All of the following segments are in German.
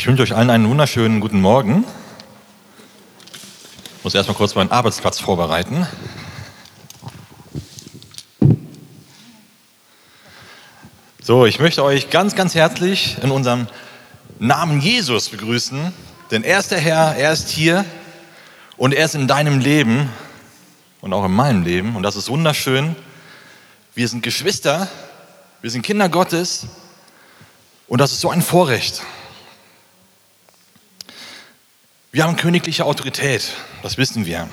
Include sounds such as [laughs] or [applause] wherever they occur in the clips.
Ich wünsche euch allen einen wunderschönen guten Morgen. Ich muss erstmal kurz meinen Arbeitsplatz vorbereiten. So, ich möchte euch ganz, ganz herzlich in unserem Namen Jesus begrüßen, denn er ist der Herr, er ist hier und er ist in deinem Leben und auch in meinem Leben und das ist wunderschön. Wir sind Geschwister, wir sind Kinder Gottes und das ist so ein Vorrecht. Wir haben königliche Autorität, das wissen wir,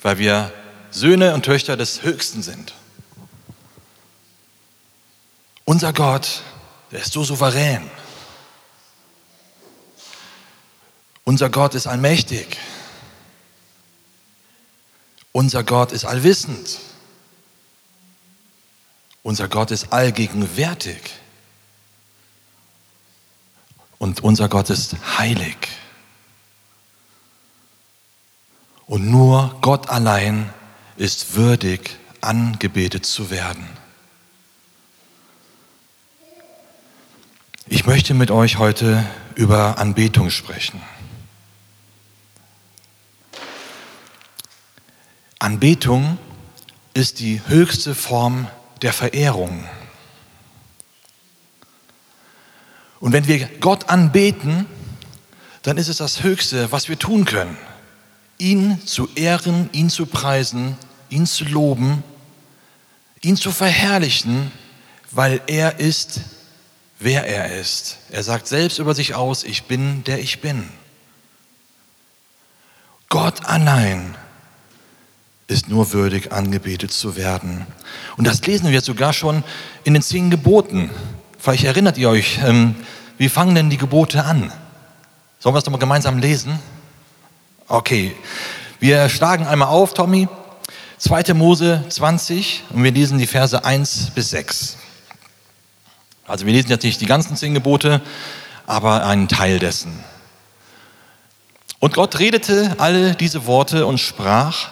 weil wir Söhne und Töchter des Höchsten sind. Unser Gott, der ist so souverän. Unser Gott ist allmächtig. Unser Gott ist allwissend. Unser Gott ist allgegenwärtig. Und unser Gott ist heilig. Und nur Gott allein ist würdig, angebetet zu werden. Ich möchte mit euch heute über Anbetung sprechen. Anbetung ist die höchste Form der Verehrung. Und wenn wir Gott anbeten, dann ist es das Höchste, was wir tun können ihn zu ehren, ihn zu preisen, ihn zu loben, ihn zu verherrlichen, weil er ist, wer er ist. Er sagt selbst über sich aus, ich bin, der ich bin. Gott allein ist nur würdig, angebetet zu werden. Und das lesen wir sogar schon in den zehn Geboten. Vielleicht erinnert ihr euch, ähm, wie fangen denn die Gebote an? Sollen wir es doch mal gemeinsam lesen? Okay, wir schlagen einmal auf, Tommy. 2. Mose 20 und wir lesen die Verse 1 bis 6. Also wir lesen jetzt nicht die ganzen zehn Gebote, aber einen Teil dessen. Und Gott redete alle diese Worte und sprach,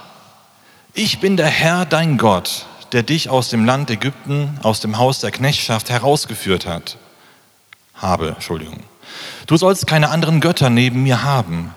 ich bin der Herr, dein Gott, der dich aus dem Land Ägypten, aus dem Haus der Knechtschaft herausgeführt hat. Habe, Entschuldigung. Du sollst keine anderen Götter neben mir haben.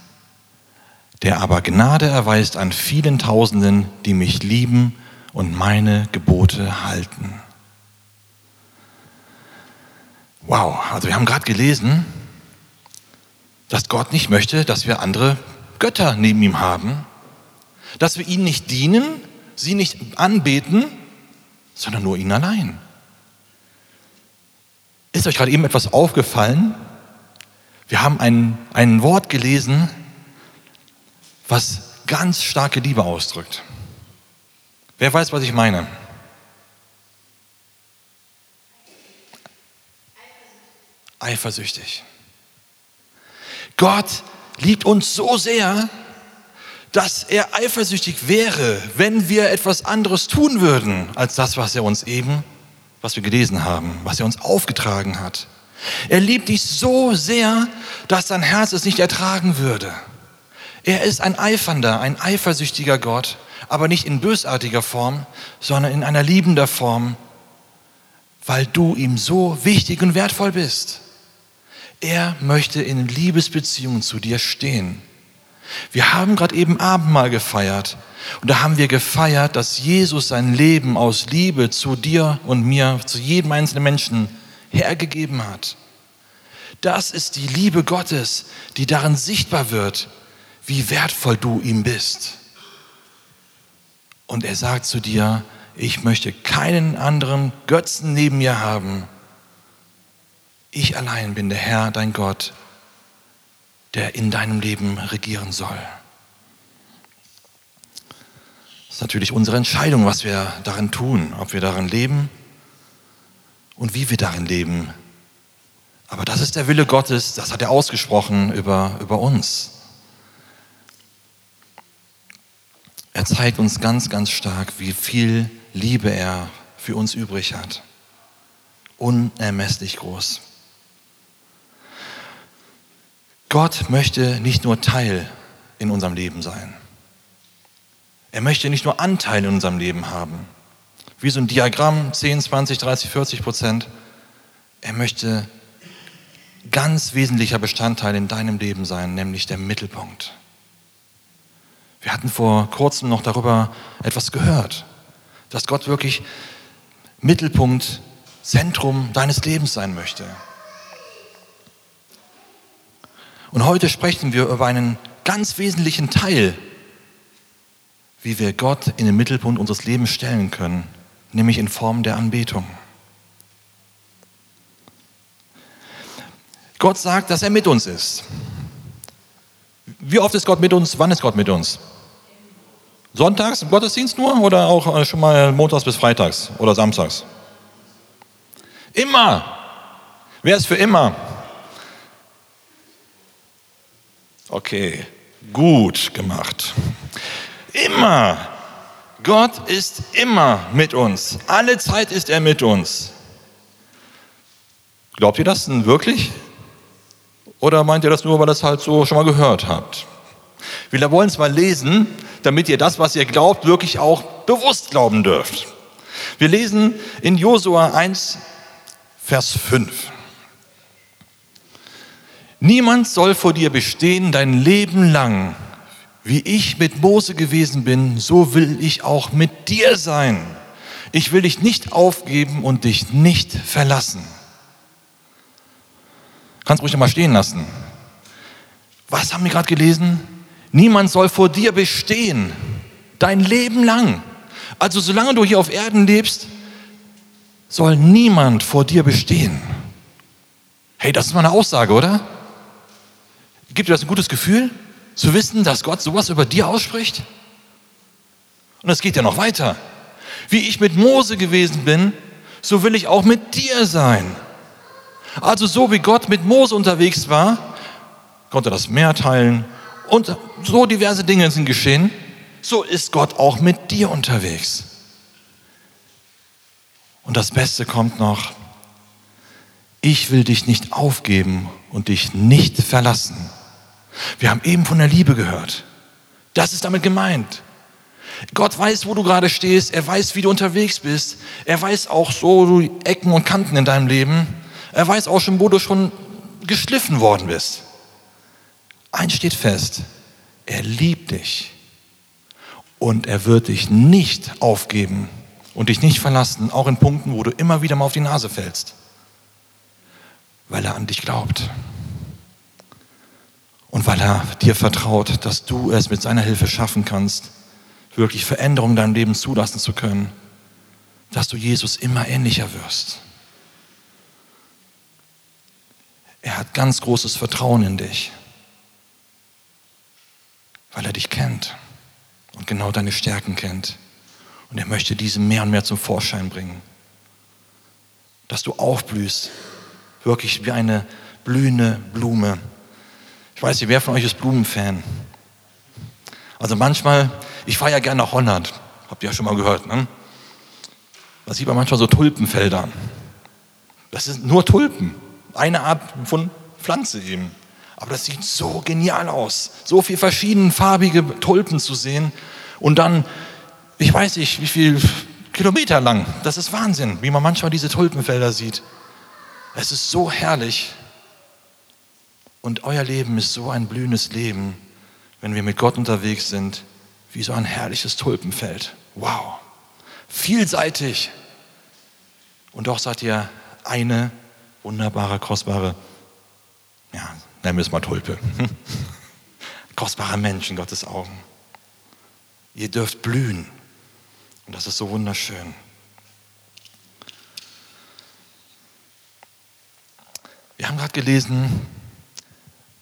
der aber Gnade erweist an vielen Tausenden, die mich lieben und meine Gebote halten. Wow, also wir haben gerade gelesen, dass Gott nicht möchte, dass wir andere Götter neben ihm haben, dass wir ihn nicht dienen, sie nicht anbeten, sondern nur ihn allein. Ist euch gerade eben etwas aufgefallen? Wir haben ein, ein Wort gelesen, was ganz starke Liebe ausdrückt. Wer weiß, was ich meine? Eifersüchtig. Gott liebt uns so sehr, dass er eifersüchtig wäre, wenn wir etwas anderes tun würden, als das, was er uns eben, was wir gelesen haben, was er uns aufgetragen hat. Er liebt dich so sehr, dass sein Herz es nicht ertragen würde. Er ist ein eifernder, ein eifersüchtiger Gott, aber nicht in bösartiger Form, sondern in einer liebender Form, weil du ihm so wichtig und wertvoll bist. Er möchte in Liebesbeziehungen zu dir stehen. Wir haben gerade eben Abendmahl gefeiert und da haben wir gefeiert, dass Jesus sein Leben aus Liebe zu dir und mir, zu jedem einzelnen Menschen hergegeben hat. Das ist die Liebe Gottes, die darin sichtbar wird, wie wertvoll du ihm bist. Und er sagt zu dir, ich möchte keinen anderen Götzen neben mir haben. Ich allein bin der Herr, dein Gott, der in deinem Leben regieren soll. Das ist natürlich unsere Entscheidung, was wir darin tun, ob wir darin leben und wie wir darin leben. Aber das ist der Wille Gottes, das hat er ausgesprochen über, über uns. Er zeigt uns ganz, ganz stark, wie viel Liebe er für uns übrig hat. Unermesslich groß. Gott möchte nicht nur Teil in unserem Leben sein. Er möchte nicht nur Anteil in unserem Leben haben. Wie so ein Diagramm, 10, 20, 30, 40 Prozent. Er möchte ganz wesentlicher Bestandteil in deinem Leben sein, nämlich der Mittelpunkt. Wir hatten vor kurzem noch darüber etwas gehört, dass Gott wirklich Mittelpunkt, Zentrum deines Lebens sein möchte. Und heute sprechen wir über einen ganz wesentlichen Teil, wie wir Gott in den Mittelpunkt unseres Lebens stellen können, nämlich in Form der Anbetung. Gott sagt, dass er mit uns ist. Wie oft ist Gott mit uns? Wann ist Gott mit uns? Sonntags im Gottesdienst nur oder auch äh, schon mal montags bis freitags oder samstags? Immer. Wer ist für immer? Okay, gut gemacht. Immer. Gott ist immer mit uns. Alle Zeit ist er mit uns. Glaubt ihr das denn wirklich? Oder meint ihr das nur, weil ihr das halt so schon mal gehört habt? Wir wollen es mal lesen, damit ihr das, was ihr glaubt, wirklich auch bewusst glauben dürft. Wir lesen in Josua 1, Vers 5. Niemand soll vor dir bestehen dein Leben lang. Wie ich mit Mose gewesen bin, so will ich auch mit dir sein. Ich will dich nicht aufgeben und dich nicht verlassen. Kannst ruhig noch mal stehen lassen. Was haben wir gerade gelesen? Niemand soll vor dir bestehen. Dein Leben lang. Also solange du hier auf Erden lebst, soll niemand vor dir bestehen. Hey, das ist mal eine Aussage, oder? Gibt dir das ein gutes Gefühl, zu wissen, dass Gott sowas über dir ausspricht? Und es geht ja noch weiter. Wie ich mit Mose gewesen bin, so will ich auch mit dir sein. Also so wie Gott mit Mose unterwegs war, konnte das Meer teilen und so diverse Dinge sind geschehen, so ist Gott auch mit dir unterwegs. Und das Beste kommt noch, ich will dich nicht aufgeben und dich nicht verlassen. Wir haben eben von der Liebe gehört. Das ist damit gemeint. Gott weiß, wo du gerade stehst. Er weiß, wie du unterwegs bist. Er weiß auch so Ecken und Kanten in deinem Leben. Er weiß auch schon, wo du schon geschliffen worden bist. Eins steht fest, er liebt dich und er wird dich nicht aufgeben und dich nicht verlassen, auch in Punkten, wo du immer wieder mal auf die Nase fällst, weil er an dich glaubt und weil er dir vertraut, dass du es mit seiner Hilfe schaffen kannst, wirklich Veränderungen in deinem Leben zulassen zu können, dass du Jesus immer ähnlicher wirst. Er hat ganz großes Vertrauen in dich, weil er dich kennt und genau deine Stärken kennt. Und er möchte diese mehr und mehr zum Vorschein bringen. Dass du aufblühst, wirklich wie eine blühende Blume. Ich weiß nicht, wer von euch ist Blumenfan? Also manchmal, ich fahre ja gerne nach Holland, habt ihr ja schon mal gehört, ne? Da sieht man manchmal so Tulpenfelder. Das sind nur Tulpen eine Art von Pflanze eben. Aber das sieht so genial aus, so viel verschiedenfarbige Tulpen zu sehen und dann, ich weiß nicht, wie viel Kilometer lang. Das ist Wahnsinn, wie man manchmal diese Tulpenfelder sieht. Es ist so herrlich. Und euer Leben ist so ein blühendes Leben, wenn wir mit Gott unterwegs sind, wie so ein herrliches Tulpenfeld. Wow. Vielseitig. Und doch seid ihr eine wunderbare, kostbare, ja, nennen wir es mal Tulpe. [laughs] Kostbare Menschen, Gottes Augen. Ihr dürft blühen. Und das ist so wunderschön. Wir haben gerade gelesen,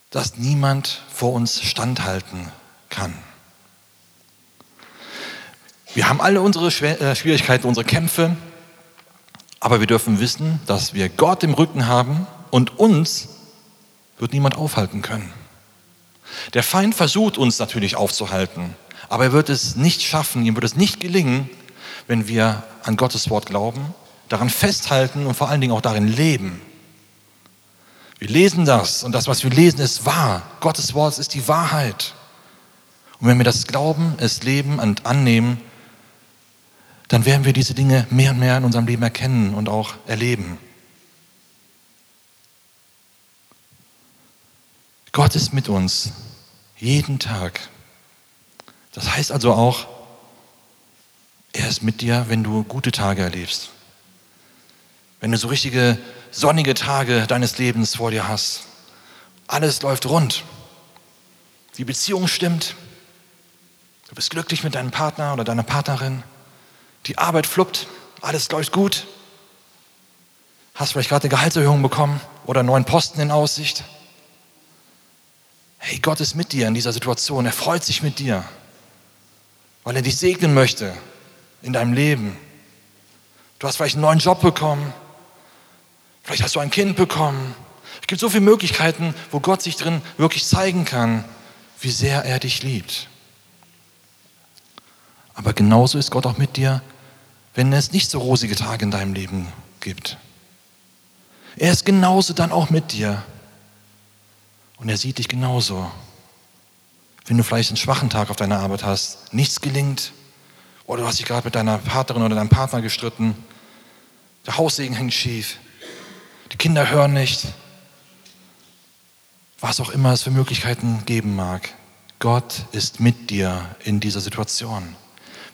dass niemand vor uns standhalten kann. Wir haben alle unsere äh, Schwierigkeiten, unsere Kämpfe, aber wir dürfen wissen, dass wir Gott im Rücken haben und uns wird niemand aufhalten können. Der Feind versucht uns natürlich aufzuhalten, aber er wird es nicht schaffen, ihm wird es nicht gelingen, wenn wir an Gottes Wort glauben, daran festhalten und vor allen Dingen auch darin leben. Wir lesen das und das, was wir lesen, ist wahr. Gottes Wort ist die Wahrheit. Und wenn wir das glauben, es leben und annehmen, dann werden wir diese Dinge mehr und mehr in unserem Leben erkennen und auch erleben. Gott ist mit uns jeden Tag. Das heißt also auch, er ist mit dir, wenn du gute Tage erlebst. Wenn du so richtige sonnige Tage deines Lebens vor dir hast. Alles läuft rund. Die Beziehung stimmt. Du bist glücklich mit deinem Partner oder deiner Partnerin. Die Arbeit fluppt. Alles läuft gut. Hast vielleicht gerade eine Gehaltserhöhung bekommen oder einen neuen Posten in Aussicht. Hey, Gott ist mit dir in dieser Situation. Er freut sich mit dir, weil er dich segnen möchte in deinem Leben. Du hast vielleicht einen neuen Job bekommen. Vielleicht hast du ein Kind bekommen. Es gibt so viele Möglichkeiten, wo Gott sich drin wirklich zeigen kann, wie sehr er dich liebt. Aber genauso ist Gott auch mit dir, wenn es nicht so rosige Tage in deinem Leben gibt. Er ist genauso dann auch mit dir. Und er sieht dich genauso. Wenn du vielleicht einen schwachen Tag auf deiner Arbeit hast, nichts gelingt, oder du hast dich gerade mit deiner Partnerin oder deinem Partner gestritten, der Haussegen hängt schief, die Kinder hören nicht, was auch immer es für Möglichkeiten geben mag. Gott ist mit dir in dieser Situation.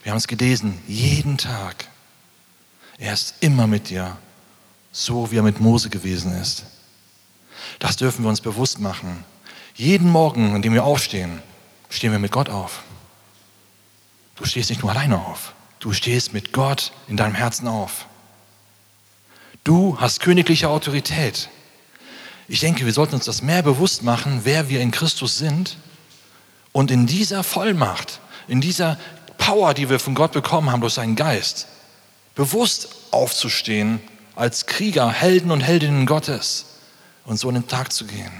Wir haben es gelesen, jeden Tag. Er ist immer mit dir, so wie er mit Mose gewesen ist. Das dürfen wir uns bewusst machen. Jeden Morgen, an dem wir aufstehen, stehen wir mit Gott auf. Du stehst nicht nur alleine auf, du stehst mit Gott in deinem Herzen auf. Du hast königliche Autorität. Ich denke, wir sollten uns das mehr bewusst machen, wer wir in Christus sind und in dieser Vollmacht, in dieser Power, die wir von Gott bekommen haben durch seinen Geist, bewusst aufzustehen als Krieger, Helden und Heldinnen Gottes und so in den Tag zu gehen.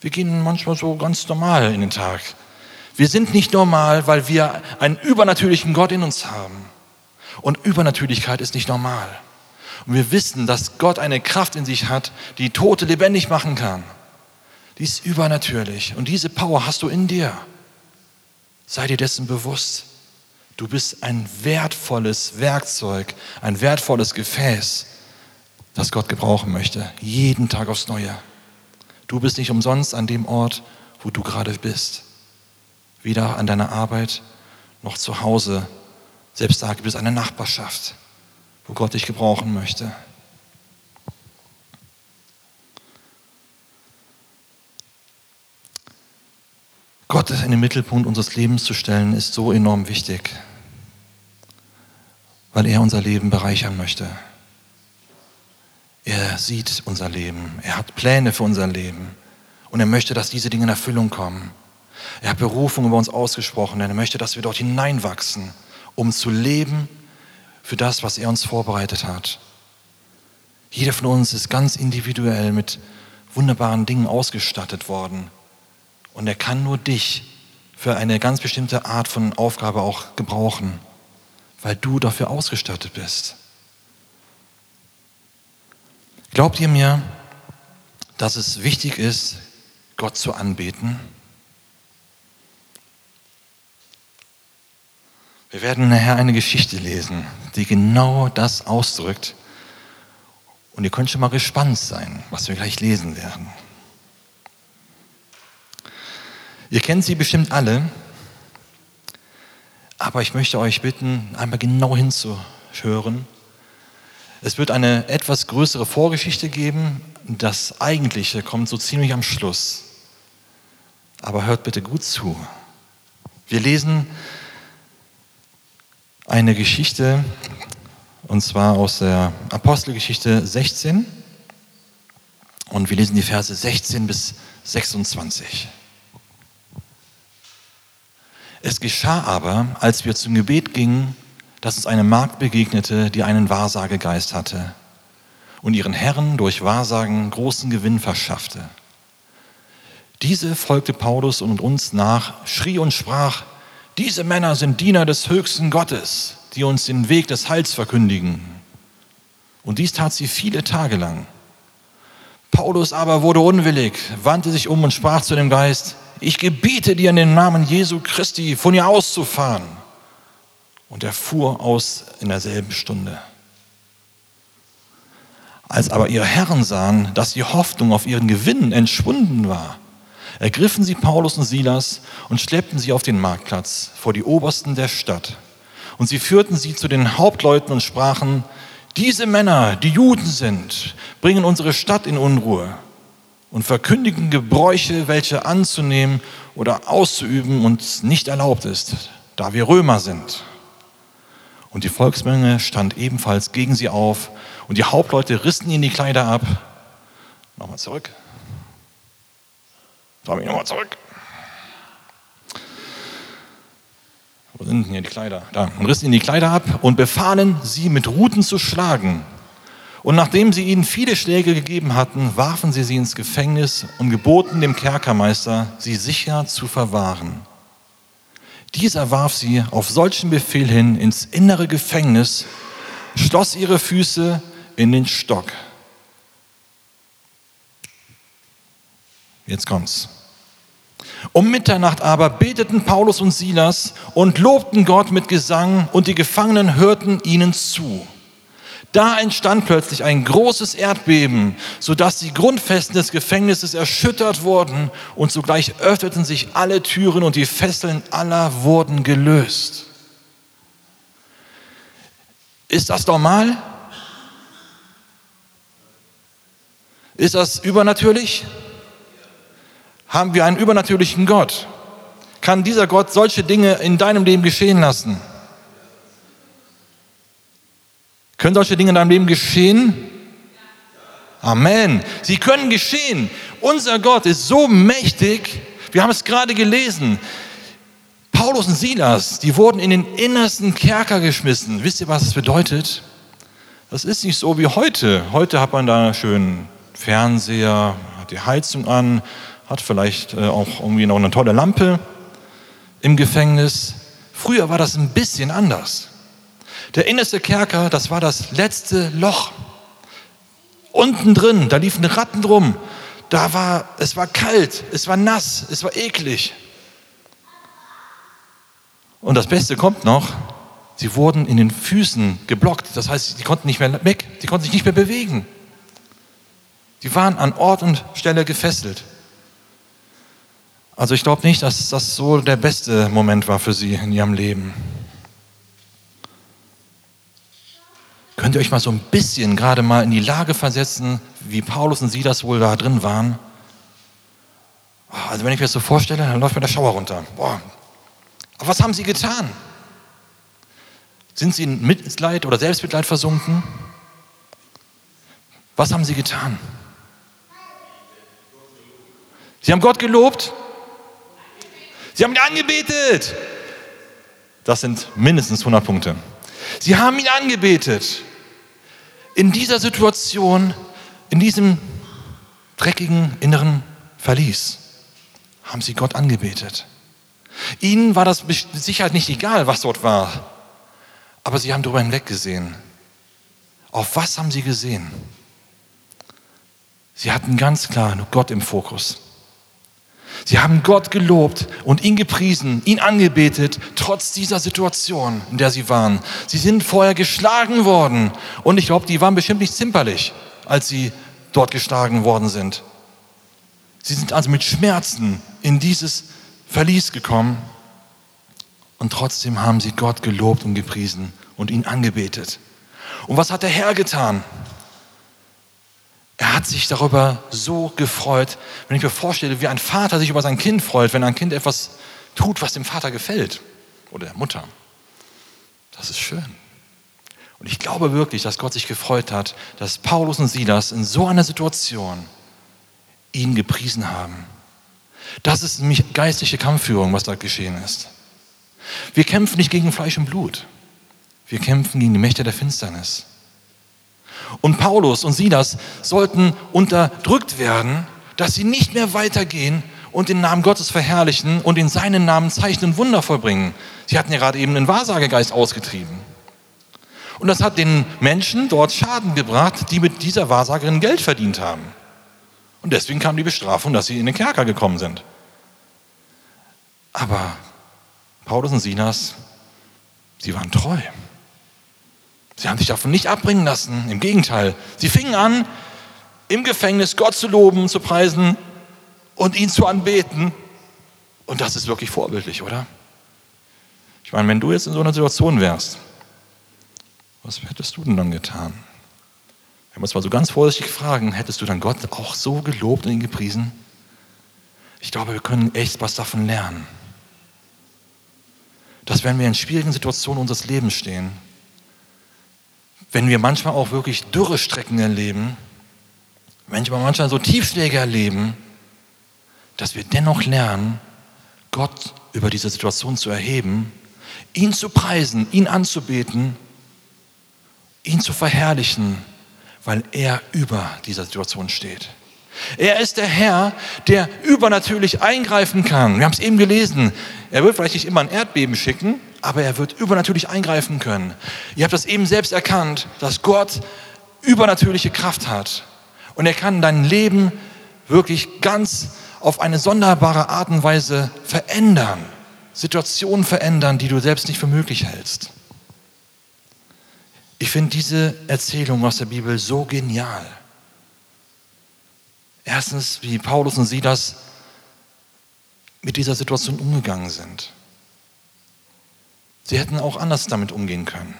Wir gehen manchmal so ganz normal in den Tag. Wir sind nicht normal, weil wir einen übernatürlichen Gott in uns haben. Und Übernatürlichkeit ist nicht normal. Und wir wissen, dass Gott eine Kraft in sich hat, die Tote lebendig machen kann. Die ist übernatürlich. Und diese Power hast du in dir. Sei dir dessen bewusst. Du bist ein wertvolles Werkzeug, ein wertvolles Gefäß, das Gott gebrauchen möchte. Jeden Tag aufs Neue. Du bist nicht umsonst an dem Ort, wo du gerade bist. Weder an deiner Arbeit noch zu Hause. Selbst da gibt es eine Nachbarschaft wo Gott dich gebrauchen möchte. Gott in den Mittelpunkt unseres Lebens zu stellen, ist so enorm wichtig, weil er unser Leben bereichern möchte. Er sieht unser Leben, er hat Pläne für unser Leben und er möchte, dass diese Dinge in Erfüllung kommen. Er hat Berufung über uns ausgesprochen, denn er möchte, dass wir dort hineinwachsen, um zu leben für das, was er uns vorbereitet hat. Jeder von uns ist ganz individuell mit wunderbaren Dingen ausgestattet worden. Und er kann nur dich für eine ganz bestimmte Art von Aufgabe auch gebrauchen, weil du dafür ausgestattet bist. Glaubt ihr mir, dass es wichtig ist, Gott zu anbeten? Wir werden nachher eine Geschichte lesen, die genau das ausdrückt. Und ihr könnt schon mal gespannt sein, was wir gleich lesen werden. Ihr kennt sie bestimmt alle, aber ich möchte euch bitten, einmal genau hinzuhören. Es wird eine etwas größere Vorgeschichte geben. Das Eigentliche kommt so ziemlich am Schluss. Aber hört bitte gut zu. Wir lesen eine Geschichte, und zwar aus der Apostelgeschichte 16. Und wir lesen die Verse 16 bis 26. Es geschah aber, als wir zum Gebet gingen, dass uns eine Magd begegnete, die einen Wahrsagegeist hatte. und ihren Herren durch Wahrsagen großen Gewinn verschaffte. Diese folgte Paulus und uns nach, schrie und sprach, diese Männer sind Diener des höchsten Gottes, die uns den Weg des Heils verkündigen. Und dies tat sie viele Tage lang. Paulus aber wurde unwillig, wandte sich um und sprach zu dem Geist, ich gebiete dir in den Namen Jesu Christi, von ihr auszufahren. Und er fuhr aus in derselben Stunde. Als aber ihre Herren sahen, dass die Hoffnung auf ihren Gewinn entschwunden war, ergriffen sie Paulus und Silas und schleppten sie auf den Marktplatz vor die Obersten der Stadt. Und sie führten sie zu den Hauptleuten und sprachen, diese Männer, die Juden sind, bringen unsere Stadt in Unruhe und verkündigen Gebräuche, welche anzunehmen oder auszuüben uns nicht erlaubt ist, da wir Römer sind. Und die Volksmenge stand ebenfalls gegen sie auf und die Hauptleute rissen ihnen die Kleider ab. Nochmal zurück. Mich nochmal zurück. Wo sind denn hier die Kleider? Da. Und rissen ihnen die Kleider ab und befahlen, sie mit Ruten zu schlagen. Und nachdem sie ihnen viele Schläge gegeben hatten, warfen sie sie ins Gefängnis und geboten dem Kerkermeister, sie sicher zu verwahren. Dieser warf sie auf solchen Befehl hin ins innere Gefängnis, schloss ihre Füße in den Stock. Jetzt kommt's. Um Mitternacht aber beteten Paulus und Silas und lobten Gott mit Gesang und die Gefangenen hörten ihnen zu. Da entstand plötzlich ein großes Erdbeben, sodass die Grundfesten des Gefängnisses erschüttert wurden und sogleich öffneten sich alle Türen und die Fesseln aller wurden gelöst. Ist das normal? Ist das übernatürlich? Haben wir einen übernatürlichen Gott? Kann dieser Gott solche Dinge in deinem Leben geschehen lassen? Können solche Dinge in deinem Leben geschehen? Amen. Sie können geschehen. Unser Gott ist so mächtig. Wir haben es gerade gelesen. Paulus und Silas, die wurden in den innersten Kerker geschmissen. Wisst ihr, was das bedeutet? Das ist nicht so wie heute. Heute hat man da schön Fernseher, hat die Heizung an, hat vielleicht äh, auch irgendwie noch eine tolle Lampe im Gefängnis. Früher war das ein bisschen anders. Der innerste Kerker, das war das letzte Loch. Unten drin, da liefen Ratten rum. Da war, es war kalt, es war nass, es war eklig. Und das Beste kommt noch, sie wurden in den Füßen geblockt. Das heißt, sie konnten nicht mehr weg, sie konnten sich nicht mehr bewegen. Die waren an Ort und Stelle gefesselt. Also ich glaube nicht, dass das so der beste Moment war für sie in ihrem Leben. Könnt ihr euch mal so ein bisschen gerade mal in die Lage versetzen, wie Paulus und sie das wohl da drin waren? Also wenn ich mir das so vorstelle, dann läuft mir der Schauer runter. Boah. Aber was haben sie getan? Sind sie in Mitleid oder Selbstmitleid versunken? Was haben sie getan? Sie haben Gott gelobt. Sie haben ihn angebetet. Das sind mindestens 100 Punkte. Sie haben ihn angebetet in dieser Situation, in diesem dreckigen inneren Verlies, haben sie Gott angebetet. Ihnen war das mit Sicherheit nicht egal, was dort war, aber sie haben darüber hinweggesehen. Auf was haben sie gesehen? Sie hatten ganz klar nur Gott im Fokus. Sie haben Gott gelobt und ihn gepriesen, ihn angebetet, trotz dieser Situation, in der sie waren. Sie sind vorher geschlagen worden und ich glaube, die waren bestimmt nicht zimperlich, als sie dort geschlagen worden sind. Sie sind also mit Schmerzen in dieses Verlies gekommen und trotzdem haben sie Gott gelobt und gepriesen und ihn angebetet. Und was hat der Herr getan? Er hat sich darüber so gefreut, wenn ich mir vorstelle, wie ein Vater sich über sein Kind freut, wenn ein Kind etwas tut, was dem Vater gefällt oder der Mutter. Das ist schön. Und ich glaube wirklich, dass Gott sich gefreut hat, dass Paulus und Silas in so einer Situation ihn gepriesen haben. Das ist nämlich geistliche Kampfführung, was da geschehen ist. Wir kämpfen nicht gegen Fleisch und Blut. Wir kämpfen gegen die Mächte der Finsternis. Und Paulus und Silas sollten unterdrückt werden, dass sie nicht mehr weitergehen und den Namen Gottes verherrlichen und in seinen Namen Zeichen und Wunder vollbringen. Sie hatten ja gerade eben den Wahrsagegeist ausgetrieben. Und das hat den Menschen dort Schaden gebracht, die mit dieser Wahrsagerin Geld verdient haben. Und deswegen kam die Bestrafung, dass sie in den Kerker gekommen sind. Aber Paulus und Sinas, sie waren treu. Sie haben sich davon nicht abbringen lassen. Im Gegenteil, sie fingen an, im Gefängnis Gott zu loben, zu preisen und ihn zu anbeten. Und das ist wirklich vorbildlich, oder? Ich meine, wenn du jetzt in so einer Situation wärst, was hättest du denn dann getan? Wenn wir uns mal so ganz vorsichtig fragen, hättest du dann Gott auch so gelobt und ihn gepriesen? Ich glaube, wir können echt was davon lernen. Dass wenn wir in schwierigen Situationen unseres Lebens stehen, wenn wir manchmal auch wirklich Dürrestrecken erleben, wenn wir manchmal so Tiefschläge erleben, dass wir dennoch lernen, Gott über diese Situation zu erheben, ihn zu preisen, ihn anzubeten, ihn zu verherrlichen, weil er über dieser Situation steht. Er ist der Herr, der übernatürlich eingreifen kann. Wir haben es eben gelesen. Er wird vielleicht nicht immer ein Erdbeben schicken, aber er wird übernatürlich eingreifen können. Ihr habt das eben selbst erkannt, dass Gott übernatürliche Kraft hat. Und er kann dein Leben wirklich ganz auf eine sonderbare Art und Weise verändern. Situationen verändern, die du selbst nicht für möglich hältst. Ich finde diese Erzählung aus der Bibel so genial. Erstens, wie Paulus und Silas mit dieser Situation umgegangen sind. Sie hätten auch anders damit umgehen können.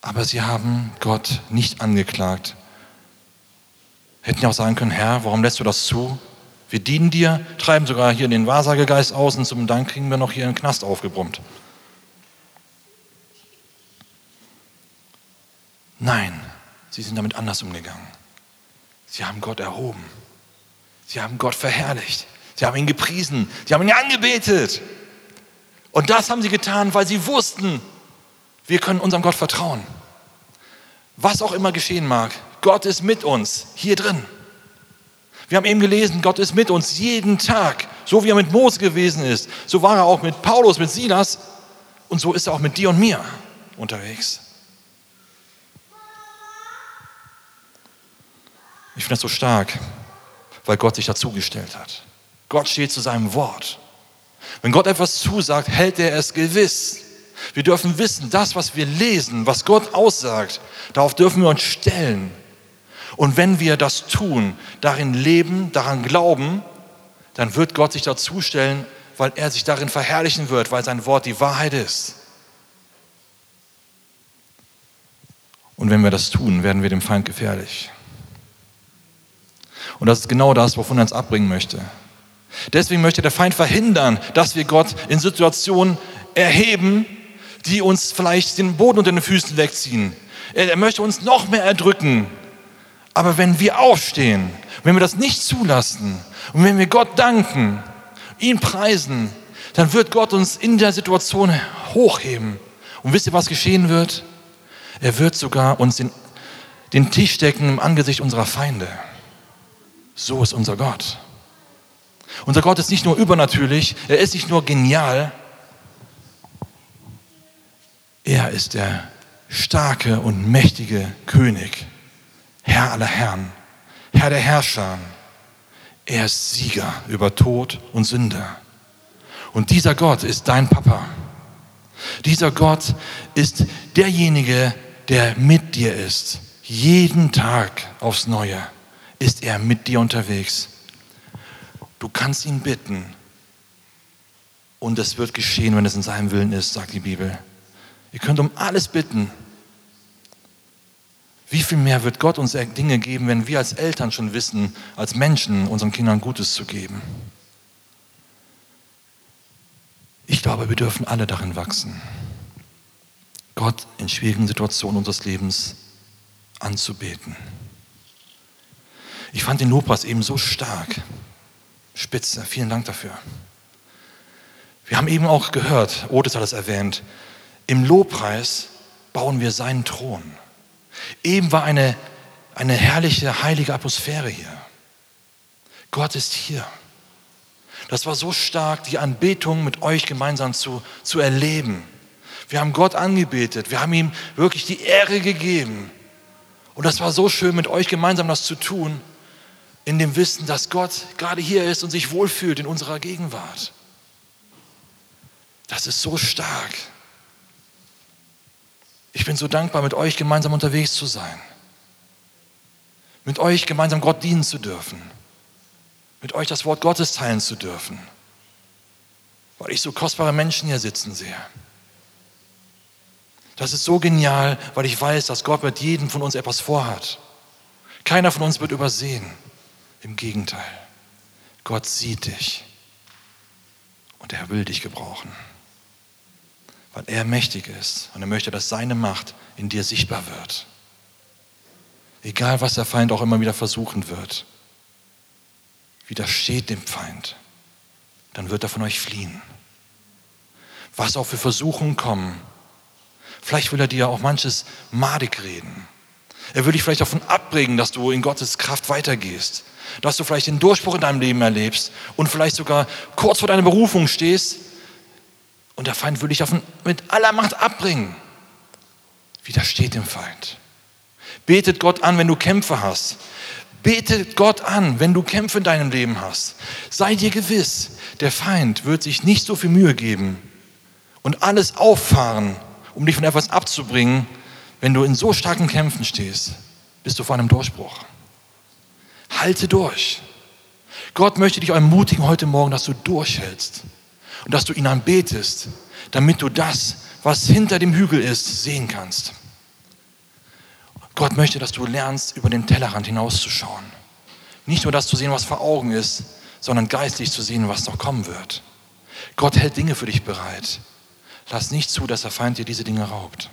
Aber sie haben Gott nicht angeklagt. Hätten ja auch sagen können, Herr, warum lässt du das zu? Wir dienen dir, treiben sogar hier den Wahrsagegeist aus und zum Dank kriegen wir noch hier einen Knast aufgebrummt. Nein, sie sind damit anders umgegangen. Sie haben Gott erhoben. Sie haben Gott verherrlicht. Sie haben ihn gepriesen. Sie haben ihn angebetet. Und das haben sie getan, weil sie wussten, wir können unserem Gott vertrauen. Was auch immer geschehen mag, Gott ist mit uns hier drin. Wir haben eben gelesen, Gott ist mit uns jeden Tag. So wie er mit Mose gewesen ist, so war er auch mit Paulus, mit Silas und so ist er auch mit dir und mir unterwegs. Ich finde das so stark, weil Gott sich dazugestellt hat. Gott steht zu seinem Wort. Wenn Gott etwas zusagt, hält er es gewiss. Wir dürfen wissen, das, was wir lesen, was Gott aussagt, darauf dürfen wir uns stellen. Und wenn wir das tun, darin leben, daran glauben, dann wird Gott sich dazustellen, weil er sich darin verherrlichen wird, weil sein Wort die Wahrheit ist. Und wenn wir das tun, werden wir dem Feind gefährlich. Und das ist genau das, wovon er uns abbringen möchte. Deswegen möchte der Feind verhindern, dass wir Gott in Situationen erheben, die uns vielleicht den Boden unter den Füßen wegziehen. Er möchte uns noch mehr erdrücken. Aber wenn wir aufstehen, wenn wir das nicht zulassen und wenn wir Gott danken, ihn preisen, dann wird Gott uns in der Situation hochheben. Und wisst ihr, was geschehen wird? Er wird sogar uns den, den Tisch decken im Angesicht unserer Feinde. So ist unser Gott. Unser Gott ist nicht nur übernatürlich, er ist nicht nur genial, er ist der starke und mächtige König, Herr aller Herren, Herr der Herrscher. Er ist Sieger über Tod und Sünde. Und dieser Gott ist dein Papa. Dieser Gott ist derjenige, der mit dir ist, jeden Tag aufs Neue ist er mit dir unterwegs. Du kannst ihn bitten und es wird geschehen, wenn es in seinem Willen ist, sagt die Bibel. Ihr könnt um alles bitten. Wie viel mehr wird Gott uns Dinge geben, wenn wir als Eltern schon wissen, als Menschen unseren Kindern Gutes zu geben? Ich glaube, wir dürfen alle darin wachsen, Gott in schwierigen Situationen unseres Lebens anzubeten. Ich fand den Lobpreis eben so stark. Spitze, vielen Dank dafür. Wir haben eben auch gehört, Otis hat es erwähnt, im Lobpreis bauen wir seinen Thron. Eben war eine, eine herrliche, heilige Atmosphäre hier. Gott ist hier. Das war so stark, die Anbetung mit euch gemeinsam zu, zu erleben. Wir haben Gott angebetet, wir haben ihm wirklich die Ehre gegeben. Und das war so schön, mit euch gemeinsam das zu tun, in dem Wissen, dass Gott gerade hier ist und sich wohlfühlt in unserer Gegenwart. Das ist so stark. Ich bin so dankbar, mit euch gemeinsam unterwegs zu sein. Mit euch gemeinsam Gott dienen zu dürfen. Mit euch das Wort Gottes teilen zu dürfen. Weil ich so kostbare Menschen hier sitzen sehe. Das ist so genial, weil ich weiß, dass Gott mit jedem von uns etwas vorhat. Keiner von uns wird übersehen. Im Gegenteil, Gott sieht dich und er will dich gebrauchen, weil er mächtig ist und er möchte, dass seine Macht in dir sichtbar wird. Egal, was der Feind auch immer wieder versuchen wird, widersteht dem Feind, dann wird er von euch fliehen. Was auch für Versuchungen kommen, Vielleicht will er dir auch manches madig reden. Er will dich vielleicht davon abbringen, dass du in Gottes Kraft weitergehst. Dass du vielleicht den Durchbruch in deinem Leben erlebst und vielleicht sogar kurz vor deiner Berufung stehst. Und der Feind will dich davon mit aller Macht abbringen. Widersteht dem Feind. Betet Gott an, wenn du Kämpfe hast. Betet Gott an, wenn du Kämpfe in deinem Leben hast. Sei dir gewiss, der Feind wird sich nicht so viel Mühe geben und alles auffahren, um dich von etwas abzubringen, wenn du in so starken Kämpfen stehst, bist du vor einem Durchbruch. Halte durch. Gott möchte dich ermutigen heute Morgen, dass du durchhältst und dass du ihn anbetest, damit du das, was hinter dem Hügel ist, sehen kannst. Gott möchte, dass du lernst, über den Tellerrand hinauszuschauen. Nicht nur das zu sehen, was vor Augen ist, sondern geistlich zu sehen, was noch kommen wird. Gott hält Dinge für dich bereit. Lass nicht zu, dass der Feind dir diese Dinge raubt.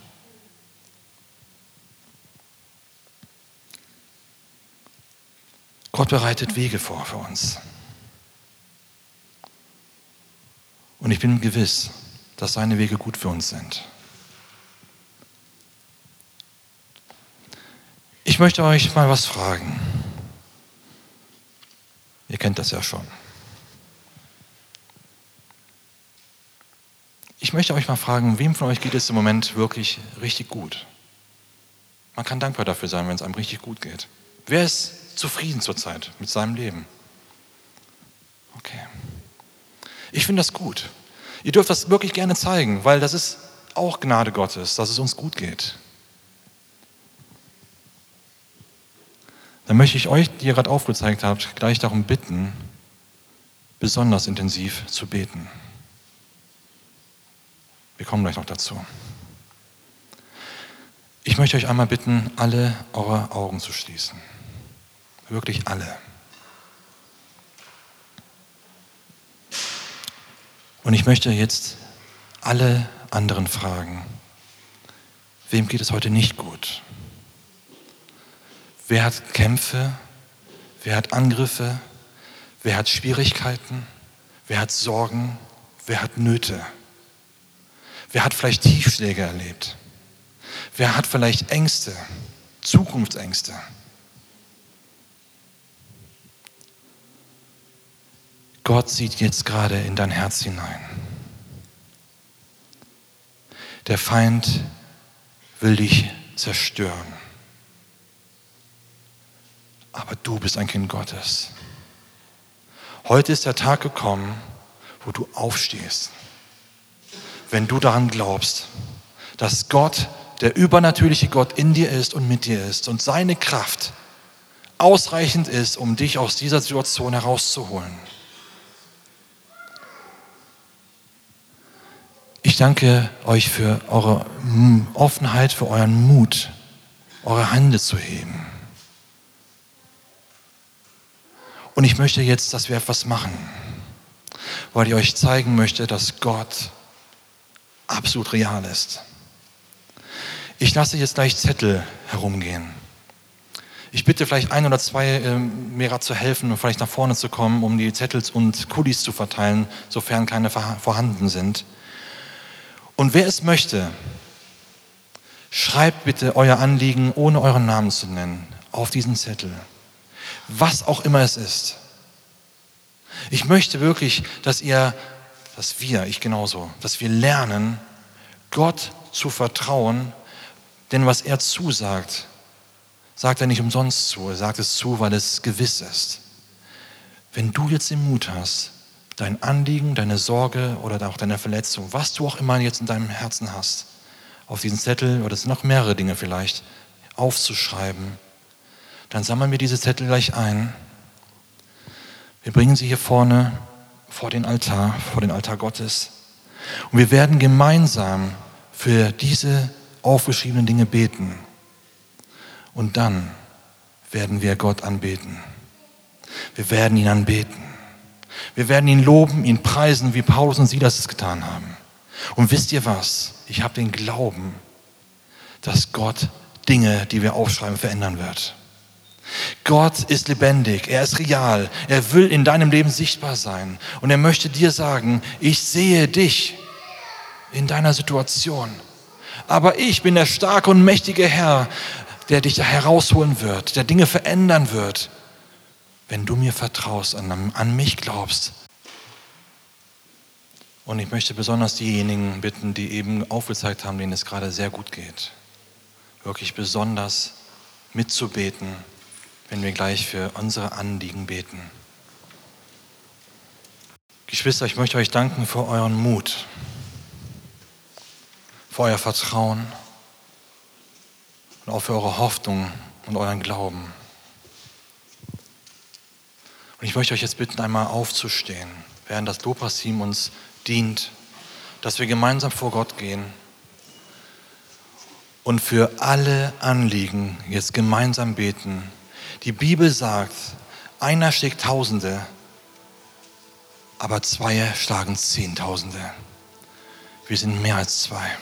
Gott bereitet Wege vor für uns. Und ich bin gewiss, dass seine Wege gut für uns sind. Ich möchte euch mal was fragen. Ihr kennt das ja schon. Ich möchte euch mal fragen, wem von euch geht es im Moment wirklich richtig gut? Man kann dankbar dafür sein, wenn es einem richtig gut geht. Wer ist zufrieden zurzeit mit seinem Leben? Okay. Ich finde das gut. Ihr dürft das wirklich gerne zeigen, weil das ist auch Gnade Gottes, dass es uns gut geht. Dann möchte ich euch, die ihr gerade aufgezeigt habt, gleich darum bitten, besonders intensiv zu beten. Wir kommen gleich noch dazu. Ich möchte euch einmal bitten, alle eure Augen zu schließen. Wirklich alle. Und ich möchte jetzt alle anderen fragen, wem geht es heute nicht gut? Wer hat Kämpfe? Wer hat Angriffe? Wer hat Schwierigkeiten? Wer hat Sorgen? Wer hat Nöte? Wer hat vielleicht Tiefschläge erlebt? Wer hat vielleicht Ängste, Zukunftsängste? Gott sieht jetzt gerade in dein Herz hinein. Der Feind will dich zerstören. Aber du bist ein Kind Gottes. Heute ist der Tag gekommen, wo du aufstehst wenn du daran glaubst, dass Gott, der übernatürliche Gott in dir ist und mit dir ist und seine Kraft ausreichend ist, um dich aus dieser Situation herauszuholen. Ich danke euch für eure Offenheit, für euren Mut, eure Hände zu heben. Und ich möchte jetzt, dass wir etwas machen, weil ich euch zeigen möchte, dass Gott absolut real ist. Ich lasse jetzt gleich Zettel herumgehen. Ich bitte vielleicht ein oder zwei äh, mir zu helfen und vielleicht nach vorne zu kommen, um die Zettel und Kulis zu verteilen, sofern keine vorhanden sind. Und wer es möchte, Schreibt bitte euer Anliegen, ohne euren Namen zu nennen, auf diesen Zettel. Was auch immer es ist. Ich möchte wirklich, dass ihr, dass wir, ich genauso, dass wir lernen, Gott zu vertrauen, denn was er zusagt, sagt er nicht umsonst zu. Er sagt es zu, weil es gewiss ist. Wenn du jetzt den Mut hast, dein Anliegen, deine Sorge oder auch deine Verletzung, was du auch immer jetzt in deinem Herzen hast, auf diesen Zettel oder es sind noch mehrere Dinge vielleicht, aufzuschreiben, dann sammeln wir diese Zettel gleich ein. Wir bringen sie hier vorne vor den Altar, vor den Altar Gottes. Und wir werden gemeinsam für diese aufgeschriebenen Dinge beten. Und dann werden wir Gott anbeten. Wir werden ihn anbeten. Wir werden ihn loben, ihn preisen, wie Paulus und Silas es getan haben. Und wisst ihr was? Ich habe den Glauben, dass Gott Dinge, die wir aufschreiben, verändern wird. Gott ist lebendig, er ist real, er will in deinem Leben sichtbar sein und er möchte dir sagen, ich sehe dich in deiner Situation. Aber ich bin der starke und mächtige Herr, der dich herausholen wird, der Dinge verändern wird, wenn du mir vertraust, an, an mich glaubst. Und ich möchte besonders diejenigen bitten, die eben aufgezeigt haben, denen es gerade sehr gut geht, wirklich besonders mitzubeten, wenn wir gleich für unsere Anliegen beten. Geschwister, ich möchte euch danken für euren Mut, für euer Vertrauen und auch für eure Hoffnung und euren Glauben. Und ich möchte euch jetzt bitten, einmal aufzustehen, während das Lobpreisteam uns dient, dass wir gemeinsam vor Gott gehen und für alle Anliegen jetzt gemeinsam beten. Die Bibel sagt, einer schlägt Tausende, aber zwei schlagen Zehntausende. Wir sind mehr als zwei.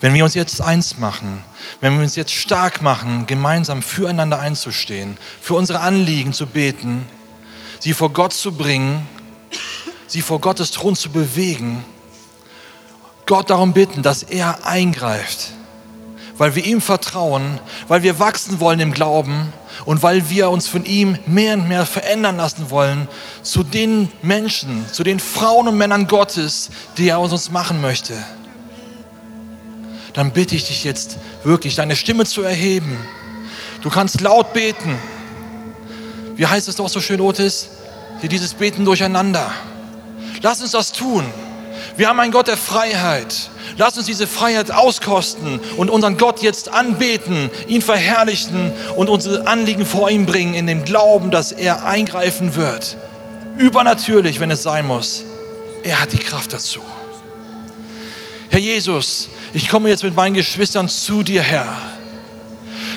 Wenn wir uns jetzt eins machen, wenn wir uns jetzt stark machen, gemeinsam füreinander einzustehen, für unsere Anliegen zu beten, sie vor Gott zu bringen, sie vor Gottes Thron zu bewegen, Gott darum bitten, dass er eingreift, weil wir ihm vertrauen, weil wir wachsen wollen im Glauben und weil wir uns von ihm mehr und mehr verändern lassen wollen zu den Menschen, zu den Frauen und Männern Gottes, die er aus uns machen möchte dann bitte ich dich jetzt wirklich, deine Stimme zu erheben. Du kannst laut beten. Wie heißt es doch so schön, Otis? Hier dieses Beten durcheinander. Lass uns das tun. Wir haben einen Gott der Freiheit. Lass uns diese Freiheit auskosten und unseren Gott jetzt anbeten, ihn verherrlichen und unsere Anliegen vor ihm bringen, in dem Glauben, dass er eingreifen wird. Übernatürlich, wenn es sein muss. Er hat die Kraft dazu. Herr Jesus, ich komme jetzt mit meinen Geschwistern zu dir, Herr.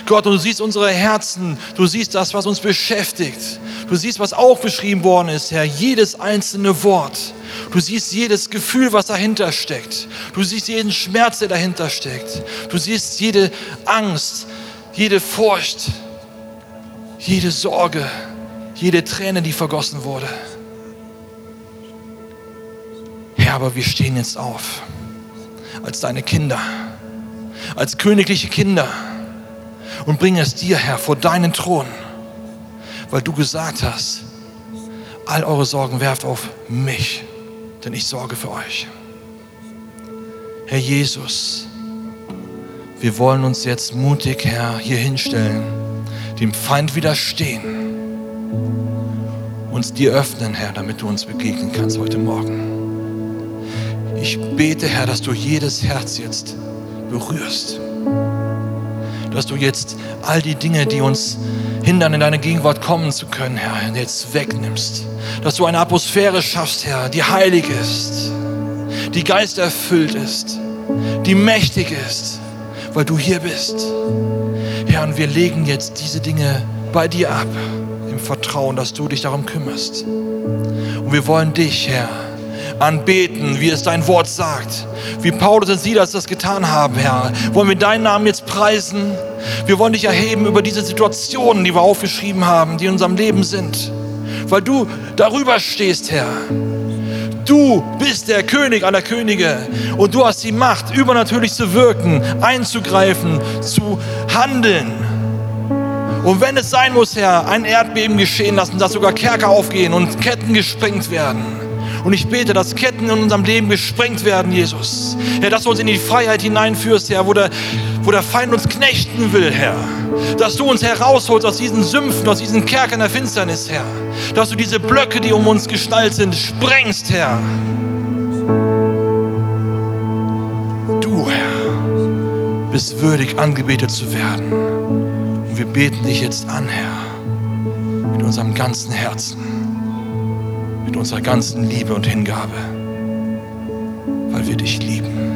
Gott, und du siehst unsere Herzen, du siehst das, was uns beschäftigt. Du siehst, was aufgeschrieben worden ist, Herr, jedes einzelne Wort. Du siehst jedes Gefühl, was dahinter steckt. Du siehst jeden Schmerz, der dahinter steckt. Du siehst jede Angst, jede Furcht, jede Sorge, jede Träne, die vergossen wurde. Herr, aber wir stehen jetzt auf als deine Kinder, als königliche Kinder und bringe es dir, Herr, vor deinen Thron, weil du gesagt hast, all eure Sorgen werft auf mich, denn ich sorge für euch. Herr Jesus, wir wollen uns jetzt mutig, Herr, hier hinstellen, dem Feind widerstehen, uns dir öffnen, Herr, damit du uns begegnen kannst heute Morgen. Ich bete, Herr, dass du jedes Herz jetzt berührst. Dass du jetzt all die Dinge, die uns hindern, in deine Gegenwart kommen zu können, Herr, jetzt wegnimmst. Dass du eine Atmosphäre schaffst, Herr, die heilig ist, die geisterfüllt ist, die mächtig ist, weil du hier bist. Herr, und wir legen jetzt diese Dinge bei dir ab, im Vertrauen, dass du dich darum kümmerst. Und wir wollen dich, Herr, anbeten, wie es dein Wort sagt. Wie Paulus und Silas das getan haben, Herr. Wollen wir deinen Namen jetzt preisen? Wir wollen dich erheben über diese Situationen, die wir aufgeschrieben haben, die in unserem Leben sind. Weil du darüber stehst, Herr. Du bist der König aller Könige und du hast die Macht, übernatürlich zu wirken, einzugreifen, zu handeln. Und wenn es sein muss, Herr, ein Erdbeben geschehen lassen, dass sogar Kerker aufgehen und Ketten gesprengt werden. Und ich bete, dass Ketten in unserem Leben gesprengt werden, Jesus. Herr, dass du uns in die Freiheit hineinführst, Herr, wo der, wo der Feind uns knechten will, Herr. Dass du uns herausholst aus diesen Sümpfen, aus diesen Kerkern der Finsternis, Herr. Dass du diese Blöcke, die um uns gestaltet sind, sprengst, Herr. Du, Herr, bist würdig, angebetet zu werden. Und wir beten dich jetzt an, Herr, mit unserem ganzen Herzen, mit unserer ganzen Liebe und Hingabe, weil wir dich lieben.